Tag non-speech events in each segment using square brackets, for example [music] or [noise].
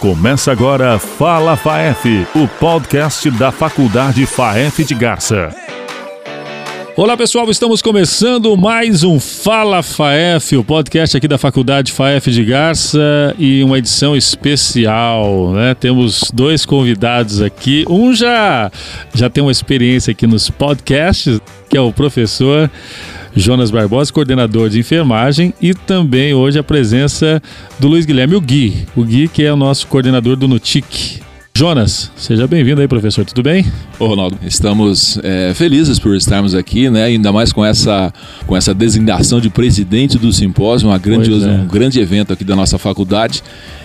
Começa agora Fala FAEF, o podcast da Faculdade FAEF de Garça. Olá pessoal, estamos começando mais um Fala FAEF, o podcast aqui da Faculdade FAEF de Garça e uma edição especial, né? Temos dois convidados aqui, um já já tem uma experiência aqui nos podcasts, que é o professor Jonas Barbosa, coordenador de enfermagem, e também hoje a presença do Luiz Guilherme, o Gui. O Gui, que é o nosso coordenador do NUTIC. Jonas, seja bem-vindo aí, professor. Tudo bem? Ô, Ronaldo, estamos é, felizes por estarmos aqui, né? Ainda mais com essa, com essa designação de presidente do simpósio, uma grande, é. um grande evento aqui da nossa faculdade.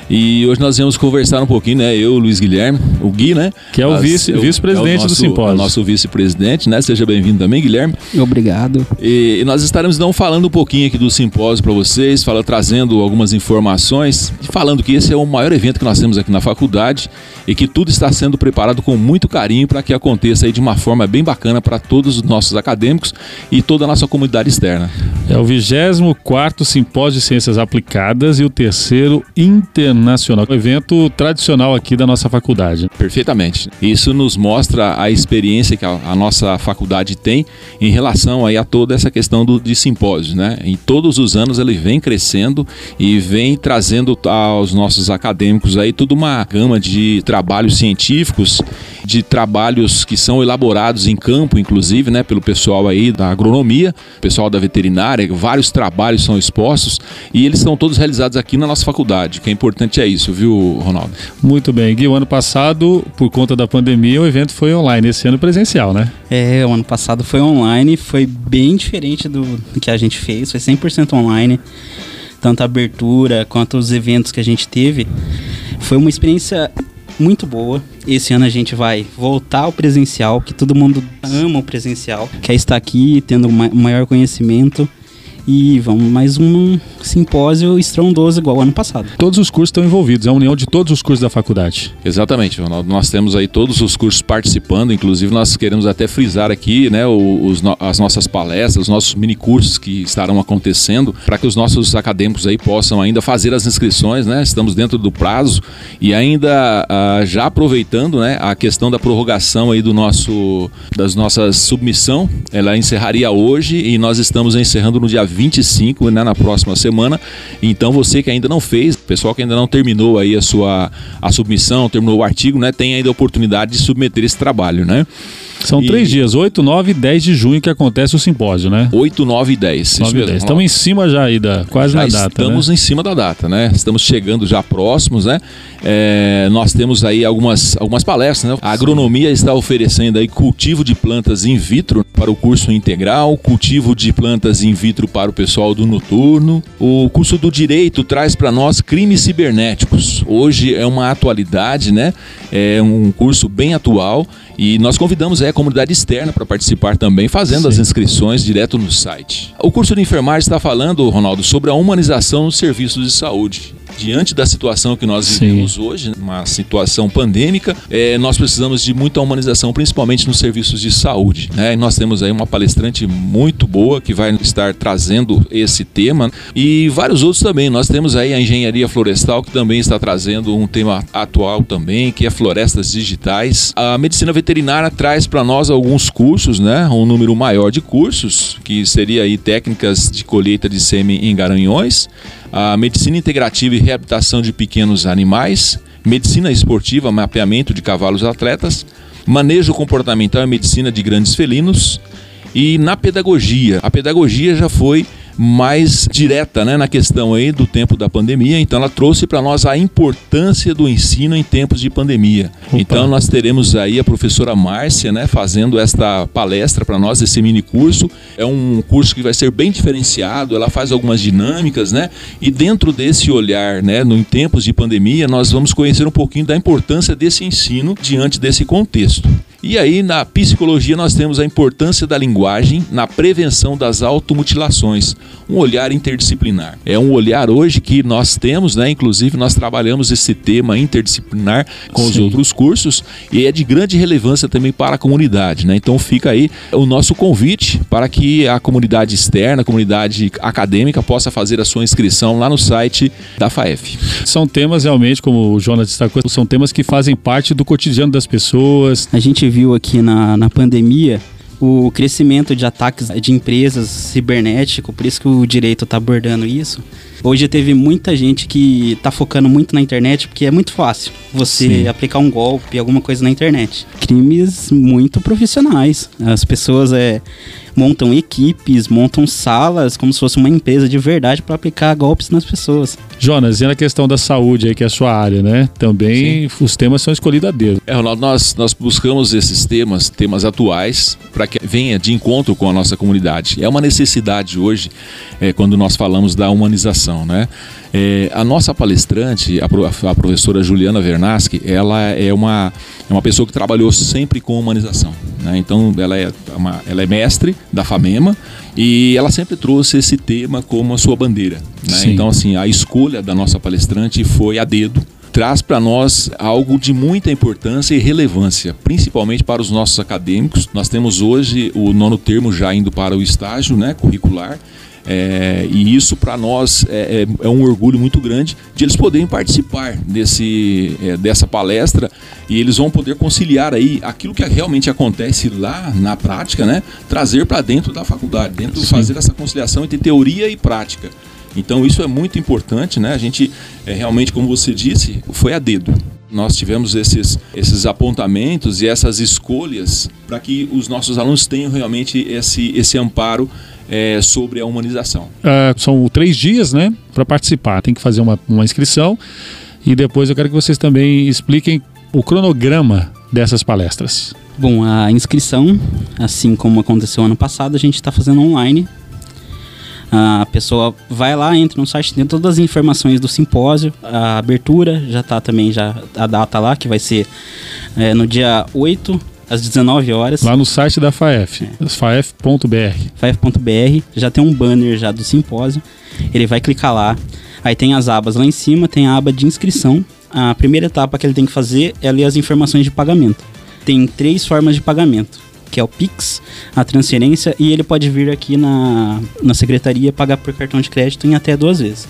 E hoje nós vamos conversar um pouquinho, né? Eu, Luiz Guilherme, o Gui, né? Que é o vice-presidente vice é do simpósio. É o nosso vice-presidente, né? Seja bem-vindo também, Guilherme. Obrigado. E, e, nós estaremos então falando um pouquinho aqui do simpósio para vocês, fala, trazendo algumas informações e falando que esse é o maior evento que nós temos aqui na faculdade e que tudo está sendo preparado com muito carinho para que aconteça aí de uma forma bem bacana para todos os nossos acadêmicos e toda a nossa comunidade externa. É o 24 Simpósio de Ciências Aplicadas e o terceiro Internacional Nacional, um evento tradicional aqui da nossa faculdade. Perfeitamente. Isso nos mostra a experiência que a, a nossa faculdade tem em relação aí a toda essa questão do, de simpósios, né? Em todos os anos ele vem crescendo e vem trazendo aos nossos acadêmicos aí toda uma gama de trabalhos científicos, de trabalhos que são elaborados em campo, inclusive, né, pelo pessoal aí da agronomia, pessoal da veterinária, vários trabalhos são expostos e eles são todos realizados aqui na nossa faculdade, que é importante importante é isso, viu, Ronaldo? Muito bem. Gui, o ano passado, por conta da pandemia, o evento foi online, esse ano presencial, né? É, o ano passado foi online, foi bem diferente do, do que a gente fez, foi 100% online. Tanto a abertura quanto os eventos que a gente teve. Foi uma experiência muito boa. Esse ano a gente vai voltar ao presencial, que todo mundo ama o presencial, quer estar aqui tendo maior conhecimento e vamos mais um simpósio estrondoso igual ano passado. Todos os cursos estão envolvidos, é a união de todos os cursos da faculdade. Exatamente, Ronaldo. Nós temos aí todos os cursos participando, inclusive nós queremos até frisar aqui, né, os, as nossas palestras, os nossos mini cursos que estarão acontecendo, para que os nossos acadêmicos aí possam ainda fazer as inscrições, né? Estamos dentro do prazo e ainda uh, já aproveitando, né, a questão da prorrogação aí do nosso das nossas submissão, ela encerraria hoje e nós estamos encerrando no dia 25, né, na próxima semana. Então você que ainda não fez, pessoal que ainda não terminou aí a sua a submissão, terminou o artigo, né, tem ainda a oportunidade de submeter esse trabalho, né? São e... três dias, 8, 9 e 10 de junho que acontece o simpósio, né? 8, 9 e 10. 9 e 10. Estamos em cima já aí da, quase já na data. Estamos né? em cima da data, né? Estamos chegando já próximos, né? É, nós temos aí algumas, algumas palestras, né? A agronomia está oferecendo aí cultivo de plantas in vitro para o curso integral, cultivo de plantas in vitro para o pessoal do noturno. O curso do direito traz para nós crimes cibernéticos. Hoje é uma atualidade, né? É um curso bem atual e nós convidamos é, comunidade externa para participar também, fazendo Sim. as inscrições direto no site. O curso de enfermagem está falando, Ronaldo, sobre a humanização dos serviços de saúde diante da situação que nós vivemos Sim. hoje, uma situação pandêmica, é, nós precisamos de muita humanização, principalmente nos serviços de saúde. Né? E nós temos aí uma palestrante muito boa que vai estar trazendo esse tema e vários outros também. Nós temos aí a engenharia florestal que também está trazendo um tema atual também, que é florestas digitais. A medicina veterinária traz para nós alguns cursos, né? Um número maior de cursos, que seria aí técnicas de colheita de sêmen em garanhões a medicina integrativa e reabilitação de pequenos animais, medicina esportiva, mapeamento de cavalos atletas, manejo comportamental e medicina de grandes felinos. E na pedagogia, a pedagogia já foi mais direta né, na questão aí do tempo da pandemia. Então ela trouxe para nós a importância do ensino em tempos de pandemia. Opa. Então nós teremos aí a professora Márcia né, fazendo esta palestra para nós, esse mini curso. É um curso que vai ser bem diferenciado, ela faz algumas dinâmicas, né? E dentro desse olhar, né, no, em tempos de pandemia, nós vamos conhecer um pouquinho da importância desse ensino diante desse contexto. E aí, na psicologia, nós temos a importância da linguagem na prevenção das automutilações. Um olhar interdisciplinar. É um olhar hoje que nós temos, né? Inclusive nós trabalhamos esse tema interdisciplinar com Sim. os outros cursos e é de grande relevância também para a comunidade, né? Então fica aí o nosso convite para que a comunidade externa, a comunidade acadêmica possa fazer a sua inscrição lá no site da FAEF. São temas realmente, como o Jonas destacou, são temas que fazem parte do cotidiano das pessoas. A gente viu aqui na, na pandemia o crescimento de ataques de empresas cibernético, por isso que o direito está abordando isso. Hoje teve muita gente que está focando muito na internet porque é muito fácil você Sim. aplicar um golpe, alguma coisa na internet. Crimes muito profissionais. As pessoas é, montam equipes, montam salas como se fosse uma empresa de verdade para aplicar golpes nas pessoas. Jonas, e na questão da saúde aí, que é a sua área, né? Também Sim. os temas são escolhidos a dedo. É, Ronaldo, nós, nós buscamos esses temas, temas atuais, para que venha de encontro com a nossa comunidade. É uma necessidade hoje, é, quando nós falamos da humanização, né? É, a nossa palestrante, a, a, professora Juliana Vernaschi, ela é uma, é uma pessoa que trabalhou sempre com humanização. Né? Então, ela é, uma, ela é mestre da FAMEMA e ela sempre trouxe esse tema como a sua bandeira. Né? Então, assim, a escolha da nossa palestrante foi a dedo traz para nós algo de muita importância e relevância, principalmente para os nossos acadêmicos. Nós temos hoje o nono termo já indo para o estágio né, curricular é, e isso para nós é, é, é, um orgulho muito grande de eles poderem participar desse, é, dessa palestra e eles vão poder conciliar aí aquilo que realmente acontece lá na prática, né? Trazer para dentro da faculdade, dentro Sim. fazer essa conciliação entre teoria e prática. Então isso é muito importante, né? A gente é, realmente, como você disse, foi a dedo nós tivemos esses, esses apontamentos e essas escolhas para que os nossos alunos tenham realmente esse, esse amparo é, sobre a humanização. É, são três dias, né, para participar. Tem que fazer uma, uma inscrição e depois eu quero que vocês também expliquem o cronograma dessas palestras. Bom, a inscrição, assim como aconteceu ano passado, a gente está fazendo online. A pessoa vai lá, entra no site, tem todas as informações do simpósio, a abertura, já está também já a data lá, que vai ser é, no dia 8 às 19 horas. Lá no site da FAEF, é. faef.br. faef.br, já tem um banner já do simpósio. Ele vai clicar lá. Aí tem as abas lá em cima, tem a aba de inscrição. A primeira etapa que ele tem que fazer é ler as informações de pagamento. Tem três formas de pagamento, que é o Pix, a transferência e ele pode vir aqui na, na secretaria pagar por cartão de crédito em até duas vezes.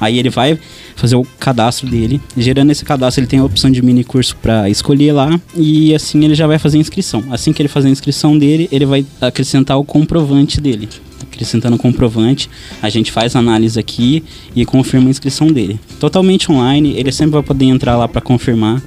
Aí ele vai fazer o cadastro dele. Gerando esse cadastro, ele tem a opção de mini curso para escolher lá e assim ele já vai fazer a inscrição. Assim que ele fazer a inscrição dele, ele vai acrescentar o comprovante dele. Acrescentando o comprovante, a gente faz a análise aqui e confirma a inscrição dele. Totalmente online, ele sempre vai poder entrar lá para confirmar.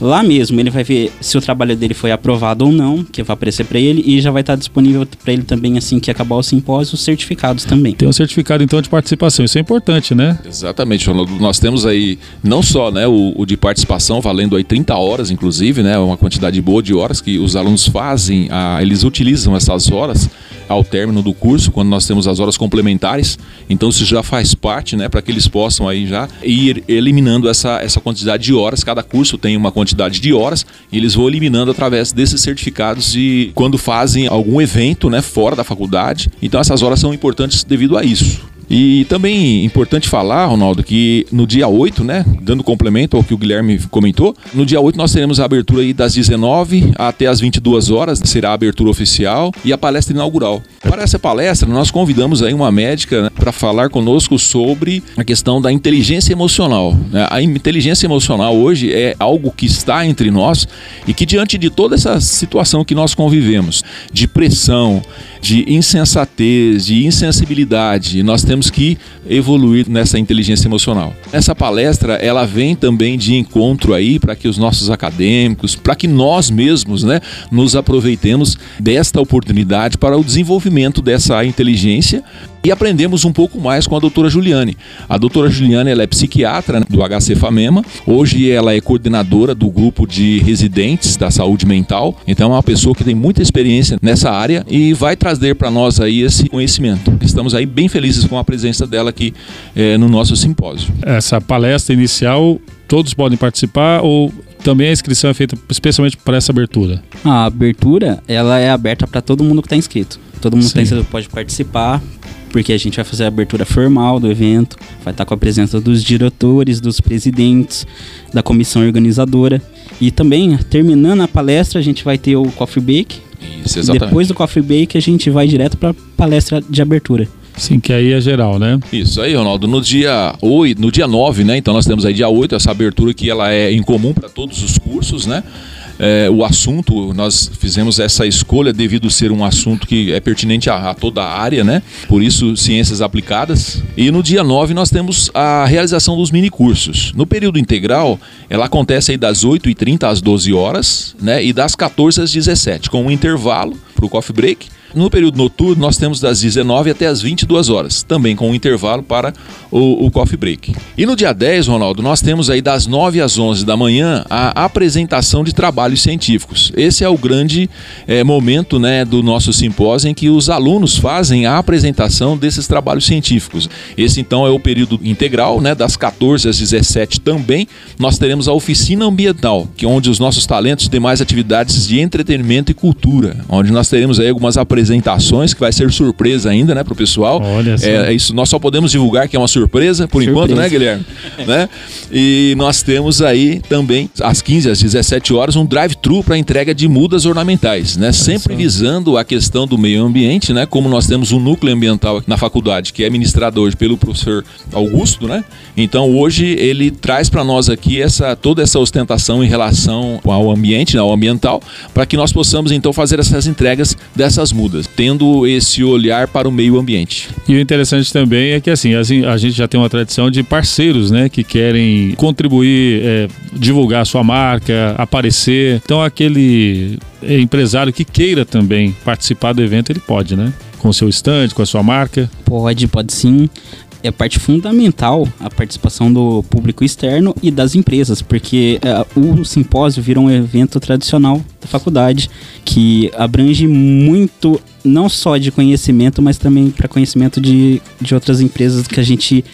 Lá mesmo ele vai ver se o trabalho dele foi aprovado ou não, que vai aparecer para ele e já vai estar disponível para ele também assim que acabar o simpósio, os certificados também. Tem um certificado então de participação, isso é importante, né? Exatamente, nós temos aí não só, né, o, o de participação valendo aí 30 horas inclusive, né, uma quantidade boa de horas que os alunos fazem, a, eles utilizam essas horas ao término do curso, quando nós temos as horas complementares. Então isso já faz parte, né, para que eles possam aí já ir eliminando essa, essa quantidade de horas. Cada curso tem uma quantidade de horas e eles vão eliminando através desses certificados de quando fazem algum evento, né, fora da faculdade. Então essas horas são importantes devido a isso. E também importante falar, Ronaldo, que no dia 8, né, dando complemento ao que o Guilherme comentou, no dia 8 nós teremos a abertura aí das 19 até as 22 horas, será a abertura oficial e a palestra inaugural. Para essa palestra, nós convidamos aí uma médica né, para falar conosco sobre a questão da inteligência emocional. Né? A inteligência emocional hoje é algo que está entre nós e que diante de toda essa situação que nós convivemos, de pressão, de insensatez, de insensibilidade. Nós temos que evoluir nessa inteligência emocional. Essa palestra, ela vem também de encontro aí para que os nossos acadêmicos, para que nós mesmos, né, nos aproveitemos desta oportunidade para o desenvolvimento dessa inteligência e aprendemos um pouco mais com a doutora Juliane. A doutora Juliane ela é psiquiatra do HC Famema, hoje ela é coordenadora do grupo de residentes da saúde mental, então é uma pessoa que tem muita experiência nessa área e vai trazer para nós aí esse conhecimento. Estamos aí bem felizes com a presença dela aqui é, no nosso simpósio. Essa palestra inicial, todos podem participar ou também a inscrição é feita especialmente para essa abertura? A abertura ela é aberta para todo mundo que está inscrito. Todo mundo inscrito pode participar porque a gente vai fazer a abertura formal do evento, vai estar com a presença dos diretores, dos presidentes, da comissão organizadora. E também, terminando a palestra, a gente vai ter o coffee break. Isso, exatamente. Depois do coffee break, a gente vai direto para a palestra de abertura. Sim, que aí é geral, né? Isso aí, Ronaldo. No dia 8, no dia 9, né? Então nós temos aí dia 8, essa abertura que ela é incomum para todos os cursos, né? É, o assunto, nós fizemos essa escolha devido ser um assunto que é pertinente a, a, toda a área, né? Por isso, ciências aplicadas. E no dia 9 nós temos a realização dos minicursos. No período integral, ela acontece aí das 8h30 às 12 horas, né? E das 14 às 17, com um intervalo para o coffee break no período noturno, nós temos das 19 até as 22 horas, também com um intervalo para o, o, coffee break. E no dia 10, Ronaldo, nós temos aí das 9 às 11 da manhã a apresentação de trabalhos científicos. Esse é o grande é, momento né, do nosso simpósio em que os alunos fazem a apresentação desses trabalhos científicos. Esse então é o período integral, né, das 14 às 17 também. Nós teremos a oficina ambiental, que é onde os nossos talentos e demais atividades de entretenimento e cultura, onde nós teremos aí algumas apresentações apresentações, que vai ser surpresa ainda, né, pro pessoal. Olha só. É, isso, nós só podemos divulgar que é uma surpresa, por surpresa. enquanto, né, Guilherme? [laughs] né? E nós temos aí também, às 15 às 17 horas, um drive-thru para entrega de mudas ornamentais, né? Sempre visando a questão do meio ambiente, né? Como nós temos um núcleo ambiental na faculdade, que é ministrado hoje pelo professor Augusto, né? Então hoje ele traz para nós aqui essa toda essa ostentação em relação ao ambiente, né, ao ambiental, para que nós possamos então fazer essas entregas dessas mudas tendo esse olhar para o meio ambiente. E o interessante também é que assim, a gente já tem uma tradição de parceiros, né, que querem contribuir, é, divulgar a sua marca, aparecer. Então aquele empresário que queira também participar do evento, ele pode, né? Com o seu stand, com a sua marca? Pode, pode sim é parte fundamental a participação do público externo e das empresas, porque uh, o simpósio virou um evento tradicional da faculdade que abrange muito não só de conhecimento, mas também para conhecimento de, de outras empresas que a gente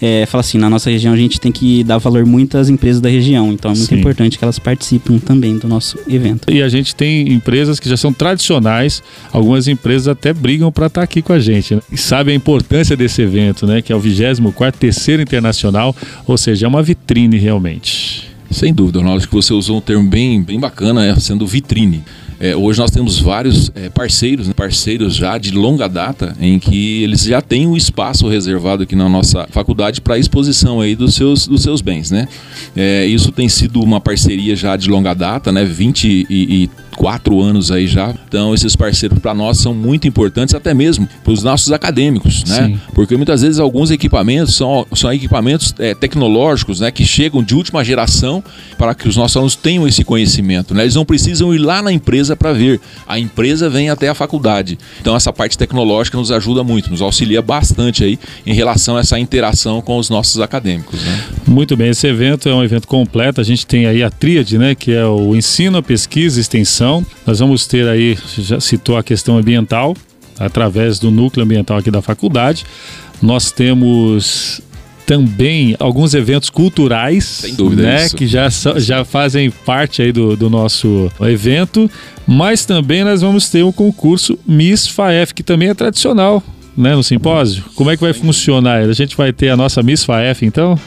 é, fala assim, na nossa região a gente tem que dar valor muito às empresas da região, então é muito Sim. importante que elas participem também do nosso evento. E a gente tem empresas que já são tradicionais, algumas empresas até brigam para estar tá aqui com a gente, né? E sabe a importância desse evento, né? Que é o 24 terceiro internacional, ou seja, é uma vitrine realmente. Sem dúvida, Ronaldo, que você usou um termo bem, bem bacana, é, sendo vitrine. É, hoje nós temos vários é, parceiros, né, parceiros já de longa data, em que eles já têm um espaço reservado aqui na nossa faculdade para exposição aí dos seus, dos seus bens, né? É, isso tem sido uma parceria já de longa data, né? 20 e, e quatro anos aí já. Então, esses parceiros para nós são muito importantes, até mesmo para os nossos acadêmicos, né? Sim. Porque muitas vezes alguns equipamentos são, são equipamentos é, tecnológicos, né? Que chegam de última geração para que os nossos alunos tenham esse conhecimento, né? Eles não precisam ir lá na empresa para ver. A empresa vem até a faculdade. Então, essa parte tecnológica nos ajuda muito, nos auxilia bastante aí em relação a essa interação com os nossos acadêmicos, né? Muito bem, esse evento é um evento completo. A gente tem aí a tríade, né? Que é o ensino, a pesquisa e extensão nós vamos ter aí, já citou a questão ambiental, através do núcleo ambiental aqui da faculdade. Nós temos também alguns eventos culturais, Sem dúvida né, isso. que já, já fazem parte aí do, do nosso evento, mas também nós vamos ter o concurso Miss FAEF, que também é tradicional, né, no simpósio. Como é que vai funcionar? A gente vai ter a nossa Miss FAEF, então?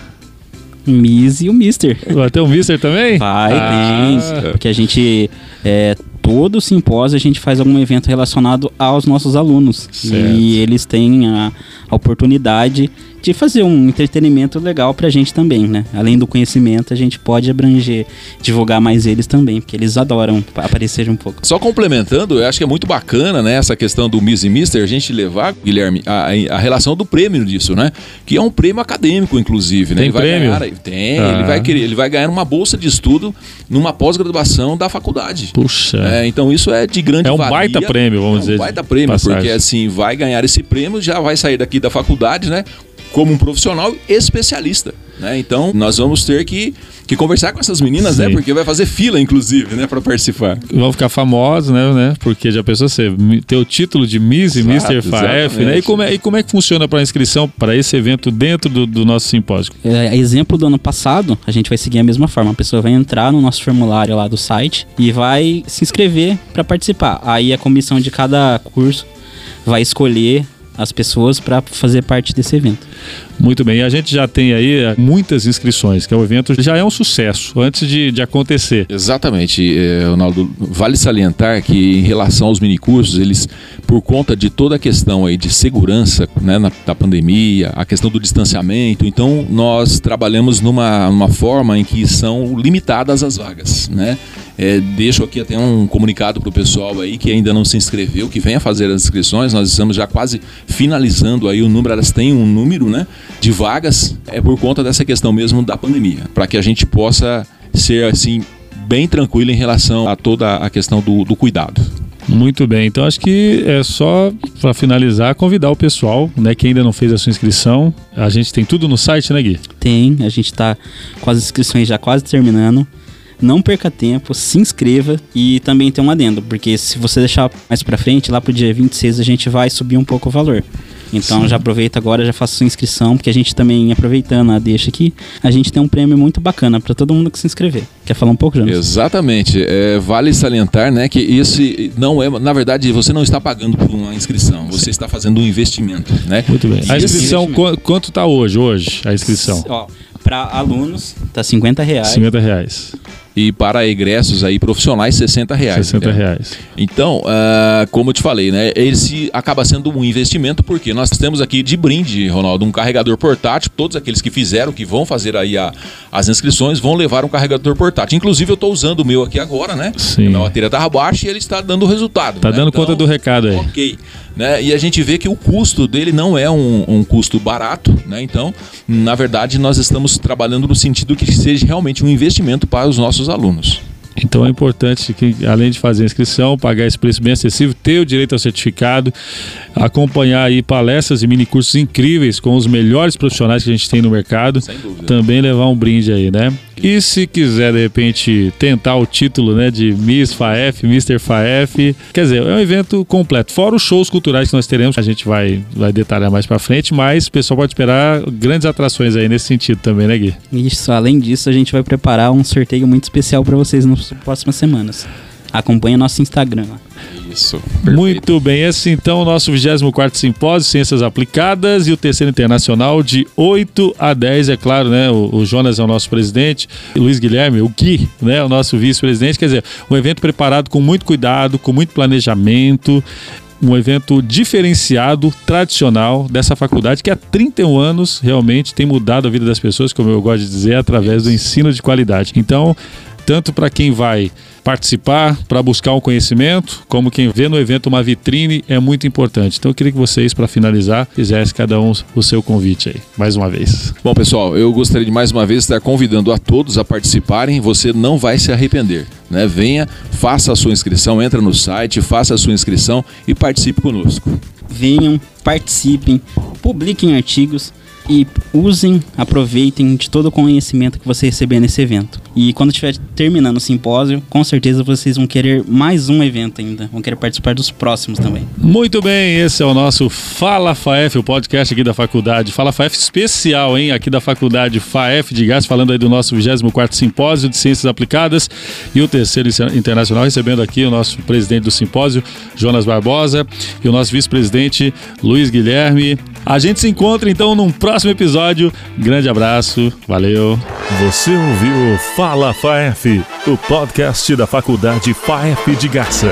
Miss e o Mister. Vai ter o Mister também? Vai, ah. tem. Porque a gente. É, todo simpósio a gente faz algum evento relacionado aos nossos alunos. Certo. E eles têm a, a oportunidade de fazer um entretenimento legal pra gente também, né? Além do conhecimento, a gente pode abranger, divulgar mais eles também, porque eles adoram aparecer um pouco. Só complementando, eu acho que é muito bacana, né, essa questão do Miss e Mister, a gente levar, Guilherme, a, a relação do prêmio disso, né? Que é um prêmio acadêmico, inclusive, né? Tem prêmio? Ganhar, tem, ah. ele vai querer, ele vai ganhar uma bolsa de estudo numa pós-graduação da faculdade. Puxa. É, então isso é de grande É um valia, baita prêmio, vamos é um dizer. É um baita prêmio, passagem. porque assim, vai ganhar esse prêmio, já vai sair daqui da faculdade, né? Como um profissional especialista. Né? Então, nós vamos ter que, que conversar com essas meninas, né? Sim. né? Porque vai fazer fila, inclusive, né? Para participar. Vão ficar famosos, né, né? Porque já pensou você ter o título de Miss e Mr. FAF, né? E como, é, e como é que funciona para a inscrição para esse evento dentro do, do nosso simpósio? É, exemplo do ano passado, a gente vai seguir a mesma forma. A pessoa vai entrar no nosso formulário lá do site e vai se inscrever para participar. Aí a comissão de cada curso vai escolher as pessoas para fazer parte desse evento. Muito bem, e a gente já tem aí eh, muitas inscrições, que é o evento já é um sucesso antes de, de acontecer. Exatamente, é, Ronaldo. Vale salientar que em relação aos minicursos, eles, por conta de toda a questão aí de segurança né, na, da pandemia, a questão do distanciamento, então nós trabalhamos numa, numa forma em que são limitadas as vagas, né? É, deixo aqui até um comunicado para o pessoal aí que ainda não se inscreveu, que venha fazer as inscrições. Nós estamos já quase finalizando aí o número, elas têm um número né, de vagas, é por conta dessa questão mesmo da pandemia, para que a gente possa ser assim bem tranquilo em relação a toda a questão do, do cuidado. Muito bem, então acho que é só para finalizar convidar o pessoal, né, que ainda não fez a sua inscrição. A gente tem tudo no site, né, Gui? Tem, a gente está com as inscrições já quase terminando. Não perca tempo, se inscreva e também tem um adendo, porque se você deixar mais para frente, lá pro dia 26 a gente vai subir um pouco o valor. Então Sim. já aproveita agora, já faça sua inscrição, porque a gente também, aproveitando a deixa aqui, a gente tem um prêmio muito bacana para todo mundo que se inscrever. Quer falar um pouco, Jonas? Exatamente. É, vale salientar né, que esse não é, na verdade, você não está pagando por uma inscrição, você Sim. está fazendo um investimento. Né? Muito bem. A inscrição, quanto está hoje, hoje, a inscrição? Ó, para alunos, tá 50 reais. 50 reais e para egressos aí profissionais 60 reais. 60 né? reais. Então, uh, como eu te falei, né, esse acaba sendo um investimento porque nós temos aqui de brinde, Ronaldo, um carregador portátil. Todos aqueles que fizeram, que vão fazer aí a, as inscrições, vão levar um carregador portátil. Inclusive, eu estou usando o meu aqui agora, né? Sim. A bateria estava baixa e ele está dando resultado. Está né? dando então, conta do recado aí. Ok. Né? E a gente vê que o custo dele não é um, um, custo barato, né? Então, na verdade, nós estamos trabalhando no sentido que seja realmente um investimento para os nossos alunos. Então é importante que, além de fazer a inscrição, pagar esse preço bem acessível, ter o direito ao certificado, acompanhar aí palestras e mini cursos incríveis com os melhores profissionais que a gente tem no mercado. Também levar um brinde aí, né? E se quiser, de repente, tentar o título né, de Miss FAEF, Mr. FAEF, quer dizer, é um evento completo. Fora os shows culturais que nós teremos, a gente vai, vai detalhar mais para frente, mas o pessoal pode esperar grandes atrações aí nesse sentido também, né, Gui? Isso, além disso, a gente vai preparar um sorteio muito especial para vocês nas próximas semanas. Acompanhe nosso Instagram. Isso. Perfeito. Muito bem, esse então é o nosso 24 Simpósio Ciências Aplicadas e o terceiro internacional de 8 a 10, é claro, né? O, o Jonas é o nosso presidente, e Luiz Guilherme, o Gui, né? O nosso vice-presidente. Quer dizer, um evento preparado com muito cuidado, com muito planejamento, um evento diferenciado, tradicional dessa faculdade que há 31 anos realmente tem mudado a vida das pessoas, como eu gosto de dizer, através do ensino de qualidade. Então, tanto para quem vai participar, para buscar um conhecimento, como quem vê no evento uma vitrine, é muito importante. Então eu queria que vocês, para finalizar, fizessem cada um o seu convite aí, mais uma vez. Bom, pessoal, eu gostaria de mais uma vez estar convidando a todos a participarem, você não vai se arrepender. Né? Venha, faça a sua inscrição, entra no site, faça a sua inscrição e participe conosco. Venham, participem, publiquem artigos e usem, aproveitem de todo o conhecimento que você receber nesse evento. E quando estiver terminando o simpósio, com certeza vocês vão querer mais um evento ainda, vão querer participar dos próximos também. Muito bem, esse é o nosso Fala FAF, o podcast aqui da faculdade. Fala FAF especial, hein, aqui da faculdade FAF de Gás, falando aí do nosso 24 simpósio de ciências aplicadas e o terceiro internacional, recebendo aqui o nosso presidente do simpósio, Jonas Barbosa, e o nosso vice-presidente, Luiz Guilherme. A gente se encontra então num próximo episódio. Grande abraço, valeu. Você ouviu Fala FAF, o podcast da Faculdade FAF de Garça.